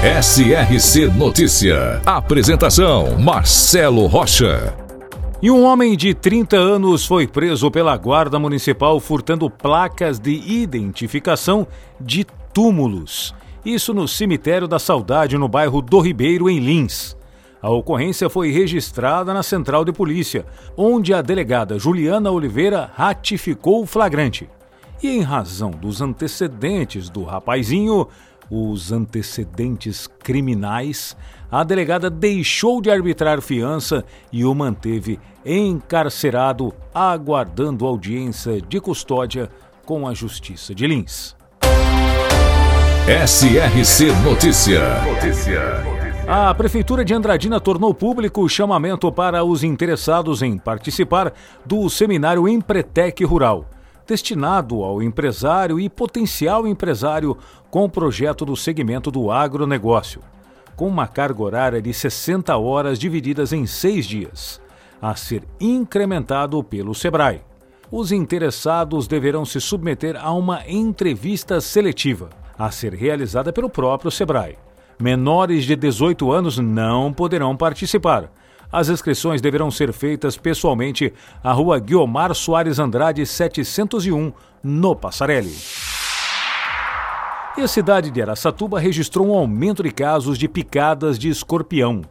SRC Notícia. Apresentação: Marcelo Rocha. E um homem de 30 anos foi preso pela Guarda Municipal furtando placas de identificação de túmulos. Isso no cemitério da Saudade, no bairro do Ribeiro, em Lins. A ocorrência foi registrada na Central de Polícia, onde a delegada Juliana Oliveira ratificou o flagrante. E em razão dos antecedentes do rapazinho, os antecedentes criminais, a delegada deixou de arbitrar fiança e o manteve encarcerado, aguardando audiência de custódia com a Justiça de Lins. SRC Notícia. A Prefeitura de Andradina tornou público o chamamento para os interessados em participar do seminário Empretec Rural destinado ao empresário e potencial empresário com o projeto do segmento do agronegócio, com uma carga horária de 60 horas divididas em seis dias, a ser incrementado pelo SEBRAE. Os interessados deverão se submeter a uma entrevista seletiva, a ser realizada pelo próprio SEBRAE. Menores de 18 anos não poderão participar, as inscrições deverão ser feitas pessoalmente à rua Guiomar Soares Andrade 701, no Passarelli. E a cidade de Araçatuba registrou um aumento de casos de picadas de escorpião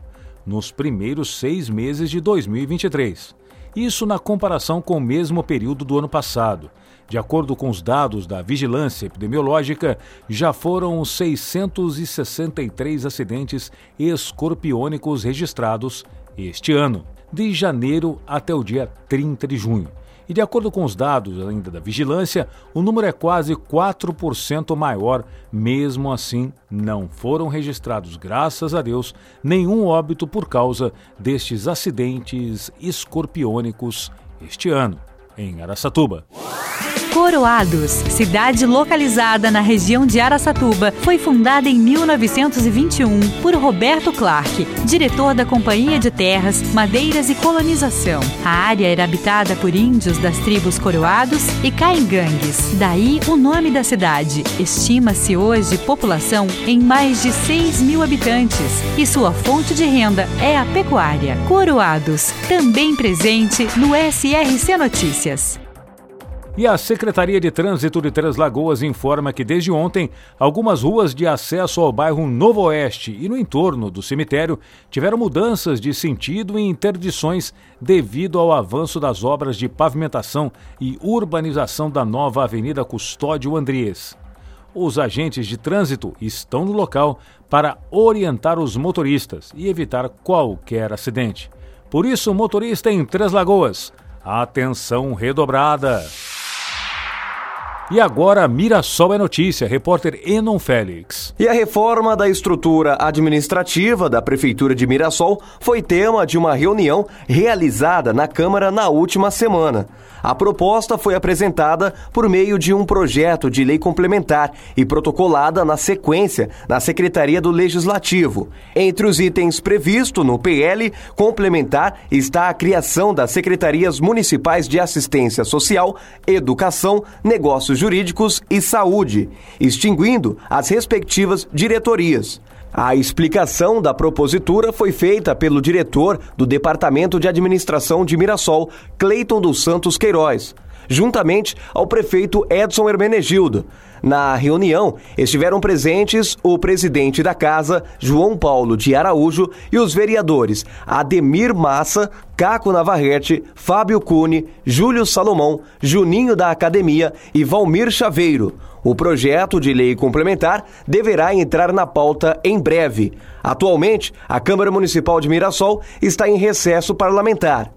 nos primeiros seis meses de 2023. Isso na comparação com o mesmo período do ano passado. De acordo com os dados da Vigilância Epidemiológica, já foram 663 acidentes escorpiônicos registrados este ano, de janeiro até o dia 30 de junho. E de acordo com os dados ainda da vigilância, o número é quase 4% maior. Mesmo assim, não foram registrados, graças a Deus, nenhum óbito por causa destes acidentes escorpiônicos este ano, em Araçatuba. Coroados, cidade localizada na região de Araçatuba, foi fundada em 1921 por Roberto Clark, diretor da Companhia de Terras, Madeiras e Colonização. A área era habitada por índios das tribos Coroados e Caingangues. Daí o nome da cidade. Estima-se hoje população em mais de 6 mil habitantes e sua fonte de renda é a pecuária. Coroados, também presente no SRC Notícias. E a Secretaria de Trânsito de Três Lagoas informa que desde ontem algumas ruas de acesso ao bairro Novo Oeste e no entorno do cemitério tiveram mudanças de sentido e interdições devido ao avanço das obras de pavimentação e urbanização da nova Avenida Custódio Andries. Os agentes de trânsito estão no local para orientar os motoristas e evitar qualquer acidente. Por isso, motorista em Três Lagoas, atenção redobrada. E agora, Mirassol é notícia, repórter Enon Félix. E a reforma da estrutura administrativa da Prefeitura de Mirassol foi tema de uma reunião realizada na Câmara na última semana. A proposta foi apresentada por meio de um projeto de lei complementar e protocolada na sequência na Secretaria do Legislativo. Entre os itens previstos no PL complementar está a criação das Secretarias Municipais de Assistência Social, Educação, Negócios Jurídicos e Saúde, extinguindo as respectivas diretorias. A explicação da propositura foi feita pelo diretor do Departamento de Administração de Mirassol, Cleiton dos Santos Queiroz, juntamente ao prefeito Edson Hermenegildo. Na reunião, estiveram presentes o presidente da casa, João Paulo de Araújo, e os vereadores Ademir Massa, Caco Navarrete, Fábio Cune, Júlio Salomão, Juninho da Academia e Valmir Chaveiro. O projeto de lei complementar deverá entrar na pauta em breve. Atualmente, a Câmara Municipal de Mirassol está em recesso parlamentar.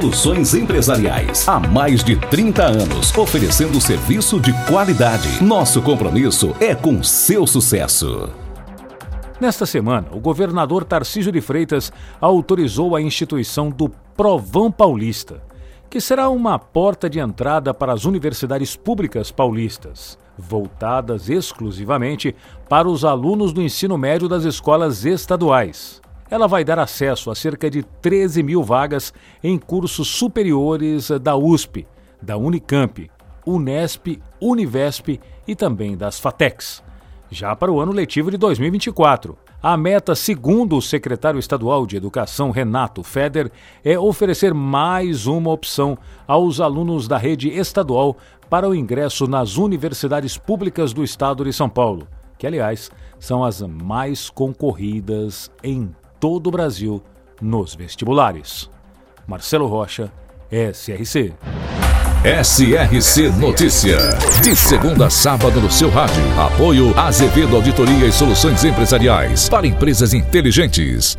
Soluções Empresariais. Há mais de 30 anos, oferecendo serviço de qualidade. Nosso compromisso é com seu sucesso. Nesta semana, o governador Tarcísio de Freitas autorizou a instituição do Provão Paulista, que será uma porta de entrada para as universidades públicas paulistas, voltadas exclusivamente para os alunos do ensino médio das escolas estaduais. Ela vai dar acesso a cerca de 13 mil vagas em cursos superiores da USP, da Unicamp, Unesp, Univesp e também das FATECs. Já para o ano letivo de 2024, a meta, segundo o secretário estadual de Educação Renato Feder, é oferecer mais uma opção aos alunos da rede estadual para o ingresso nas universidades públicas do estado de São Paulo, que, aliás, são as mais concorridas em todo o Brasil nos vestibulares. Marcelo Rocha, SRC. SRC Notícia. De segunda a sábado no seu rádio. Apoio Azevedo Auditoria e Soluções Empresariais para empresas inteligentes.